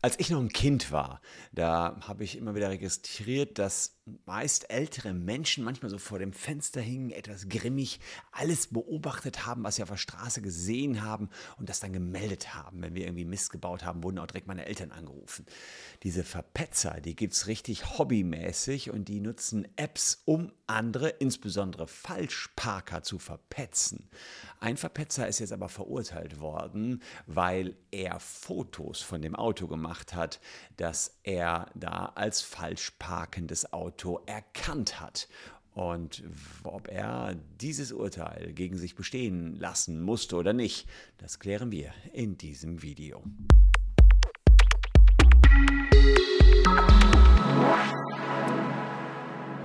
Als ich noch ein Kind war, da habe ich immer wieder registriert, dass meist ältere Menschen manchmal so vor dem Fenster hingen, etwas grimmig, alles beobachtet haben, was sie auf der Straße gesehen haben und das dann gemeldet haben. Wenn wir irgendwie Mist gebaut haben, wurden auch direkt meine Eltern angerufen. Diese Verpetzer, die gibt es richtig hobbymäßig und die nutzen Apps, um andere, insbesondere Falschparker, zu verpetzen. Ein Verpetzer ist jetzt aber verurteilt worden, weil er Fotos von dem Auto gemacht hat, das er da als falsch parkendes Auto erkannt hat. Und ob er dieses Urteil gegen sich bestehen lassen musste oder nicht, das klären wir in diesem Video.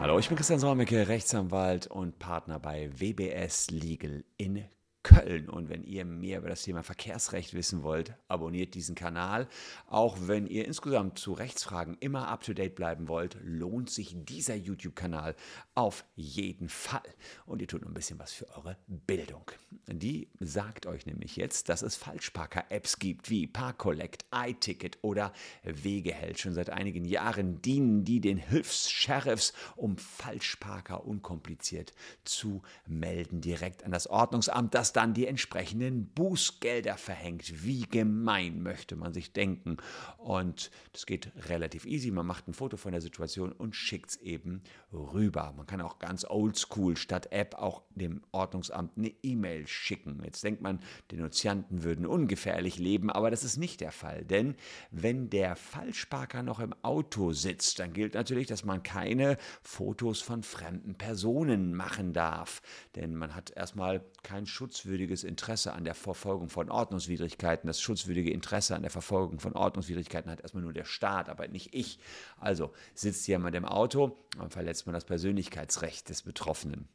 Hallo, ich bin Christian Solmecke, Rechtsanwalt und Partner bei WBS Legal in Köln. Und wenn ihr mehr über das Thema Verkehrsrecht wissen wollt, abonniert diesen Kanal. Auch wenn ihr insgesamt zu Rechtsfragen immer up-to-date bleiben wollt, lohnt sich dieser YouTube-Kanal auf jeden Fall. Und ihr tut ein bisschen was für eure Bildung. Die sagt euch nämlich jetzt, dass es Falschparker-Apps gibt wie Parkcollect, iTicket oder Wegeheld. Schon seit einigen Jahren dienen die den Hilfs-Sheriffs, um Falschparker unkompliziert zu melden, direkt an das Ordnungsamt, das dann die entsprechenden Bußgelder verhängt. Wie gemein möchte man sich denken. Und das geht relativ easy. Man macht ein Foto von der Situation und schickt es eben rüber. Man kann auch ganz oldschool statt App auch dem Ordnungsamt eine E-Mail schicken. Jetzt denkt man, Denunzianten würden ungefährlich leben, aber das ist nicht der Fall. Denn wenn der Falschparker noch im Auto sitzt, dann gilt natürlich, dass man keine Fotos von fremden Personen machen darf. Denn man hat erstmal kein schutzwürdiges Interesse an der Verfolgung von Ordnungswidrigkeiten. Das schutzwürdige Interesse an der Verfolgung von Ordnungswidrigkeiten hat erstmal nur der Staat, aber nicht ich. Also sitzt jemand im Auto, dann verletzt man das Persönlichkeitsrecht des Betroffenen.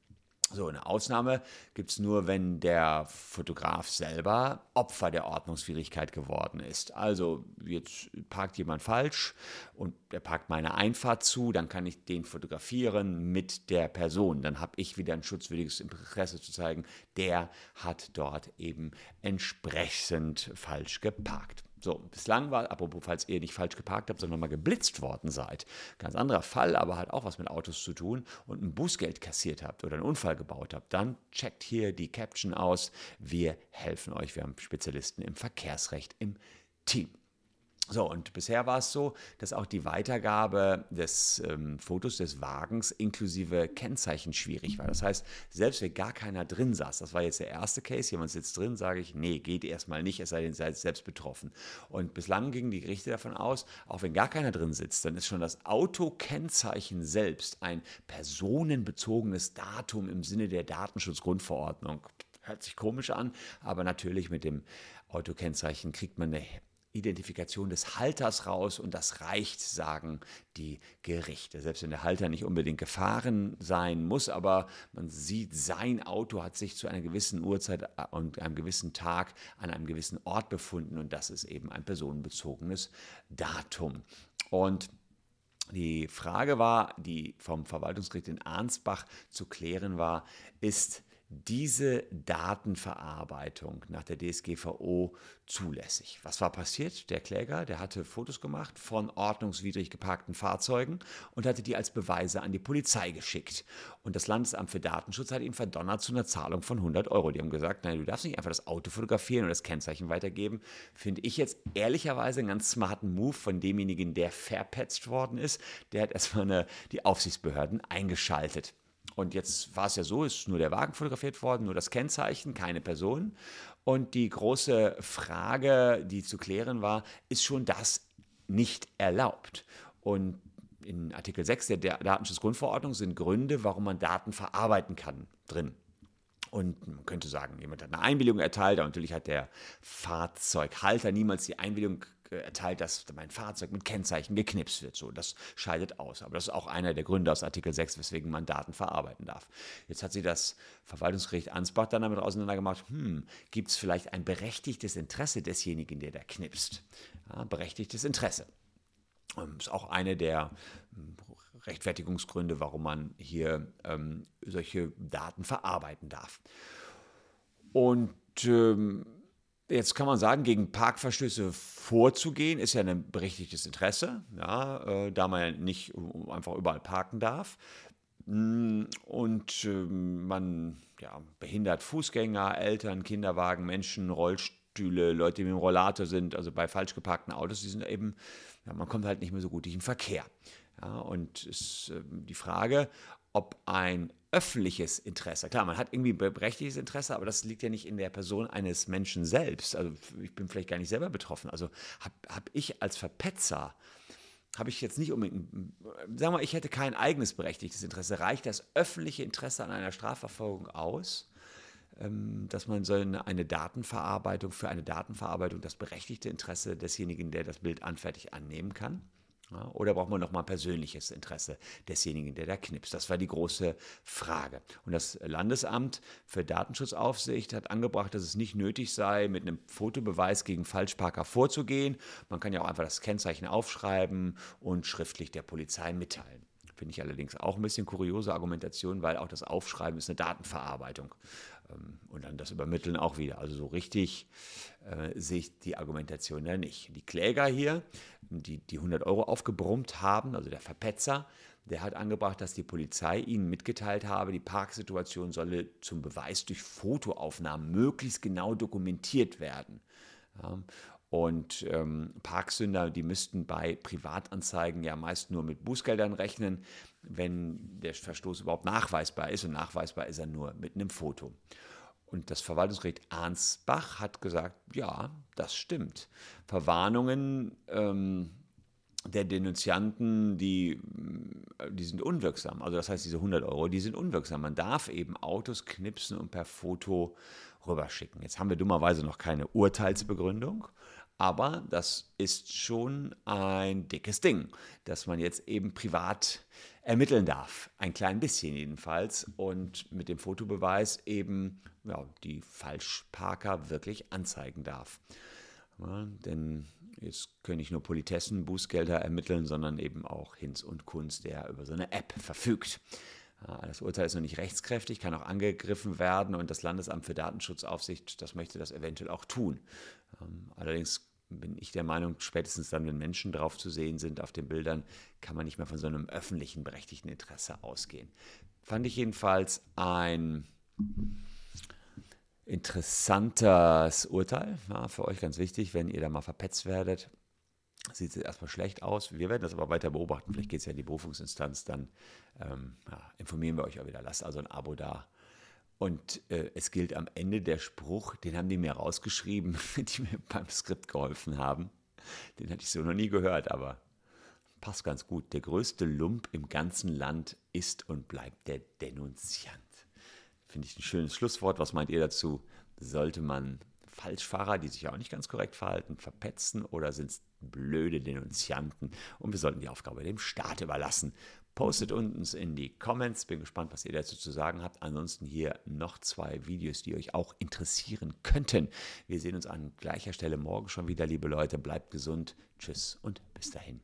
So, eine Ausnahme gibt es nur, wenn der Fotograf selber Opfer der Ordnungswidrigkeit geworden ist. Also jetzt parkt jemand falsch und er parkt meine Einfahrt zu, dann kann ich den fotografieren mit der Person. Dann habe ich wieder ein schutzwürdiges Interesse zu zeigen, der hat dort eben entsprechend falsch geparkt. So, bislang war, apropos, falls ihr nicht falsch geparkt habt, sondern mal geblitzt worden seid, ganz anderer Fall, aber hat auch was mit Autos zu tun und ein Bußgeld kassiert habt oder einen Unfall gebaut habt, dann checkt hier die Caption aus. Wir helfen euch. Wir haben Spezialisten im Verkehrsrecht im Team. So, und bisher war es so, dass auch die Weitergabe des ähm, Fotos des Wagens inklusive Kennzeichen schwierig war. Das heißt, selbst wenn gar keiner drin saß, das war jetzt der erste Case, jemand sitzt drin, sage ich, nee, geht erstmal nicht, es sei denn, seid selbst betroffen. Und bislang gingen die Gerichte davon aus, auch wenn gar keiner drin sitzt, dann ist schon das Autokennzeichen selbst ein personenbezogenes Datum im Sinne der Datenschutzgrundverordnung. Hört sich komisch an, aber natürlich mit dem Autokennzeichen kriegt man eine Identifikation des Halters raus und das reicht, sagen die Gerichte. Selbst wenn der Halter nicht unbedingt gefahren sein muss, aber man sieht, sein Auto hat sich zu einer gewissen Uhrzeit und einem gewissen Tag an einem gewissen Ort befunden und das ist eben ein personenbezogenes Datum. Und die Frage war, die vom Verwaltungsgericht in Arnsbach zu klären war, ist diese Datenverarbeitung nach der DSGVO zulässig. Was war passiert? Der Kläger, der hatte Fotos gemacht von ordnungswidrig geparkten Fahrzeugen und hatte die als Beweise an die Polizei geschickt. Und das Landesamt für Datenschutz hat ihn verdonnert zu einer Zahlung von 100 Euro. Die haben gesagt, nein, du darfst nicht einfach das Auto fotografieren und das Kennzeichen weitergeben. Finde ich jetzt ehrlicherweise einen ganz smarten Move von demjenigen, der verpetzt worden ist. Der hat erstmal eine, die Aufsichtsbehörden eingeschaltet. Und jetzt war es ja so, ist nur der Wagen fotografiert worden, nur das Kennzeichen, keine Person. Und die große Frage, die zu klären war, ist schon das nicht erlaubt? Und in Artikel 6 der Datenschutzgrundverordnung sind Gründe, warum man Daten verarbeiten kann, drin. Und man könnte sagen, jemand hat eine Einwilligung erteilt, aber natürlich hat der Fahrzeughalter niemals die Einwilligung erteilt, dass mein Fahrzeug mit Kennzeichen geknipst wird. So, das scheidet aus. Aber das ist auch einer der Gründe aus Artikel 6, weswegen man Daten verarbeiten darf. Jetzt hat sich das Verwaltungsgericht Ansbach dann damit auseinandergemacht, hm, gibt es vielleicht ein berechtigtes Interesse desjenigen, der da knipst? Ja, berechtigtes Interesse. Das ähm, ist auch eine der hm, Rechtfertigungsgründe, warum man hier ähm, solche Daten verarbeiten darf. Und ähm, Jetzt kann man sagen, gegen Parkverstöße vorzugehen, ist ja ein berechtigtes Interesse, ja, äh, da man ja nicht einfach überall parken darf. Mm, und äh, man ja, behindert Fußgänger, Eltern, Kinderwagen, Menschen, Rollstühle, Leute, die mit dem Rollator sind, also bei falsch geparkten Autos, die sind eben, ja, man kommt halt nicht mehr so gut durch den Verkehr. Ja, und ist äh, die Frage, ob ein öffentliches Interesse. Klar, man hat irgendwie berechtigtes Interesse, aber das liegt ja nicht in der Person eines Menschen selbst. Also ich bin vielleicht gar nicht selber betroffen. Also habe hab ich als Verpetzer, habe ich jetzt nicht unbedingt, sagen wir mal, ich hätte kein eigenes berechtigtes Interesse. Reicht das öffentliche Interesse an einer Strafverfolgung aus? Ähm, dass man so eine, Datenverarbeitung für eine Datenverarbeitung das berechtigte Interesse desjenigen, der das Bild anfertigt, annehmen kann. Ja, oder braucht man nochmal persönliches Interesse desjenigen, der da knipst? Das war die große Frage. Und das Landesamt für Datenschutzaufsicht hat angebracht, dass es nicht nötig sei, mit einem Fotobeweis gegen Falschparker vorzugehen. Man kann ja auch einfach das Kennzeichen aufschreiben und schriftlich der Polizei mitteilen. Finde ich allerdings auch ein bisschen kuriose Argumentation, weil auch das Aufschreiben ist eine Datenverarbeitung. Ähm, und dann das Übermitteln auch wieder. Also so richtig äh, sehe ich die Argumentation da nicht. Die Kläger hier, die die 100 Euro aufgebrummt haben, also der Verpetzer, der hat angebracht, dass die Polizei ihnen mitgeteilt habe, die Parksituation solle zum Beweis durch Fotoaufnahmen möglichst genau dokumentiert werden. Ja, und ähm, Parksünder, die müssten bei Privatanzeigen ja meist nur mit Bußgeldern rechnen, wenn der Verstoß überhaupt nachweisbar ist. Und nachweisbar ist er nur mit einem Foto. Und das Verwaltungsgericht Arnsbach hat gesagt, ja, das stimmt. Verwarnungen ähm, der Denunzianten, die, die sind unwirksam. Also das heißt, diese 100 Euro, die sind unwirksam. Man darf eben Autos knipsen und per Foto rüberschicken. Jetzt haben wir dummerweise noch keine Urteilsbegründung. Aber das ist schon ein dickes Ding, dass man jetzt eben privat ermitteln darf. Ein klein bisschen jedenfalls. Und mit dem Fotobeweis eben ja, die Falschparker wirklich anzeigen darf. Ja, denn jetzt können nicht nur Politessen Bußgelder ermitteln, sondern eben auch Hinz und Kunz, der über so eine App verfügt. Das Urteil ist noch nicht rechtskräftig, kann auch angegriffen werden und das Landesamt für Datenschutzaufsicht, das möchte das eventuell auch tun. Ähm, allerdings bin ich der Meinung, spätestens dann, wenn Menschen drauf zu sehen sind auf den Bildern, kann man nicht mehr von so einem öffentlichen berechtigten Interesse ausgehen. Fand ich jedenfalls ein interessantes Urteil. Ja, für euch ganz wichtig, wenn ihr da mal verpetzt werdet. Sieht es erstmal schlecht aus. Wir werden das aber weiter beobachten. Vielleicht geht es ja in die Berufungsinstanz. Dann ähm, ja, informieren wir euch auch wieder. Lasst also ein Abo da und äh, es gilt am Ende der Spruch, den haben die mir rausgeschrieben, die mir beim Skript geholfen haben. Den hatte ich so noch nie gehört, aber passt ganz gut. Der größte Lump im ganzen Land ist und bleibt der Denunziant. Finde ich ein schönes Schlusswort. Was meint ihr dazu? Sollte man Falschfahrer, die sich auch nicht ganz korrekt verhalten, verpetzen oder sind es blöde Denunzianten? Und wir sollten die Aufgabe dem Staat überlassen. Postet unten in die Comments. Bin gespannt, was ihr dazu zu sagen habt. Ansonsten hier noch zwei Videos, die euch auch interessieren könnten. Wir sehen uns an gleicher Stelle morgen schon wieder, liebe Leute. Bleibt gesund. Tschüss und bis dahin.